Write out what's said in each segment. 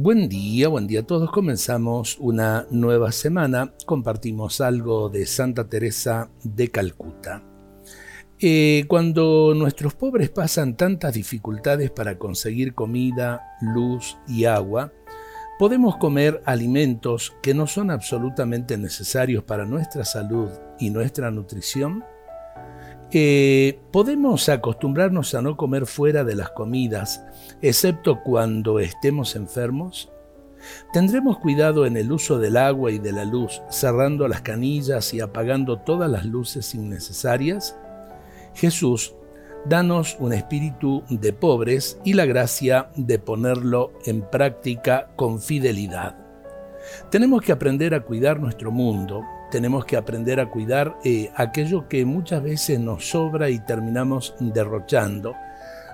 Buen día, buen día a todos. Comenzamos una nueva semana. Compartimos algo de Santa Teresa de Calcuta. Eh, cuando nuestros pobres pasan tantas dificultades para conseguir comida, luz y agua, podemos comer alimentos que no son absolutamente necesarios para nuestra salud y nuestra nutrición. Eh, podemos acostumbrarnos a no comer fuera de las comidas, excepto cuando estemos enfermos. Tendremos cuidado en el uso del agua y de la luz, cerrando las canillas y apagando todas las luces innecesarias. Jesús, danos un espíritu de pobres y la gracia de ponerlo en práctica con fidelidad. Tenemos que aprender a cuidar nuestro mundo, tenemos que aprender a cuidar eh, aquello que muchas veces nos sobra y terminamos derrochando,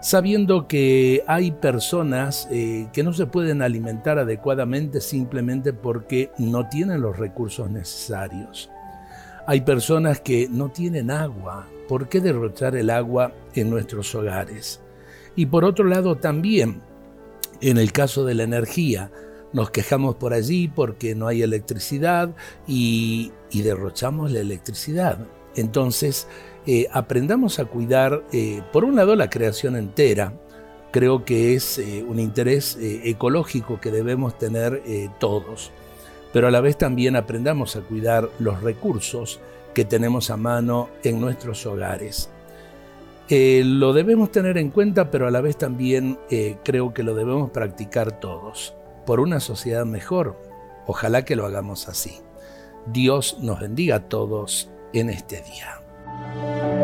sabiendo que hay personas eh, que no se pueden alimentar adecuadamente simplemente porque no tienen los recursos necesarios. Hay personas que no tienen agua. ¿Por qué derrochar el agua en nuestros hogares? Y por otro lado también, en el caso de la energía, nos quejamos por allí porque no hay electricidad y, derrochamos la electricidad. Entonces, eh, aprendamos a cuidar, eh, por un lado, la creación entera. Creo que es eh, un interés ecológico que debemos tener todos, pero a la vez también aprendamos a cuidar los recursos que tenemos a mano en nuestros hogares. lo debemos tener en cuenta, pero a la vez también creo que lo debemos practicar todos por una sociedad mejor. Ojalá que lo hagamos así. Dios nos bendiga a todos en este día.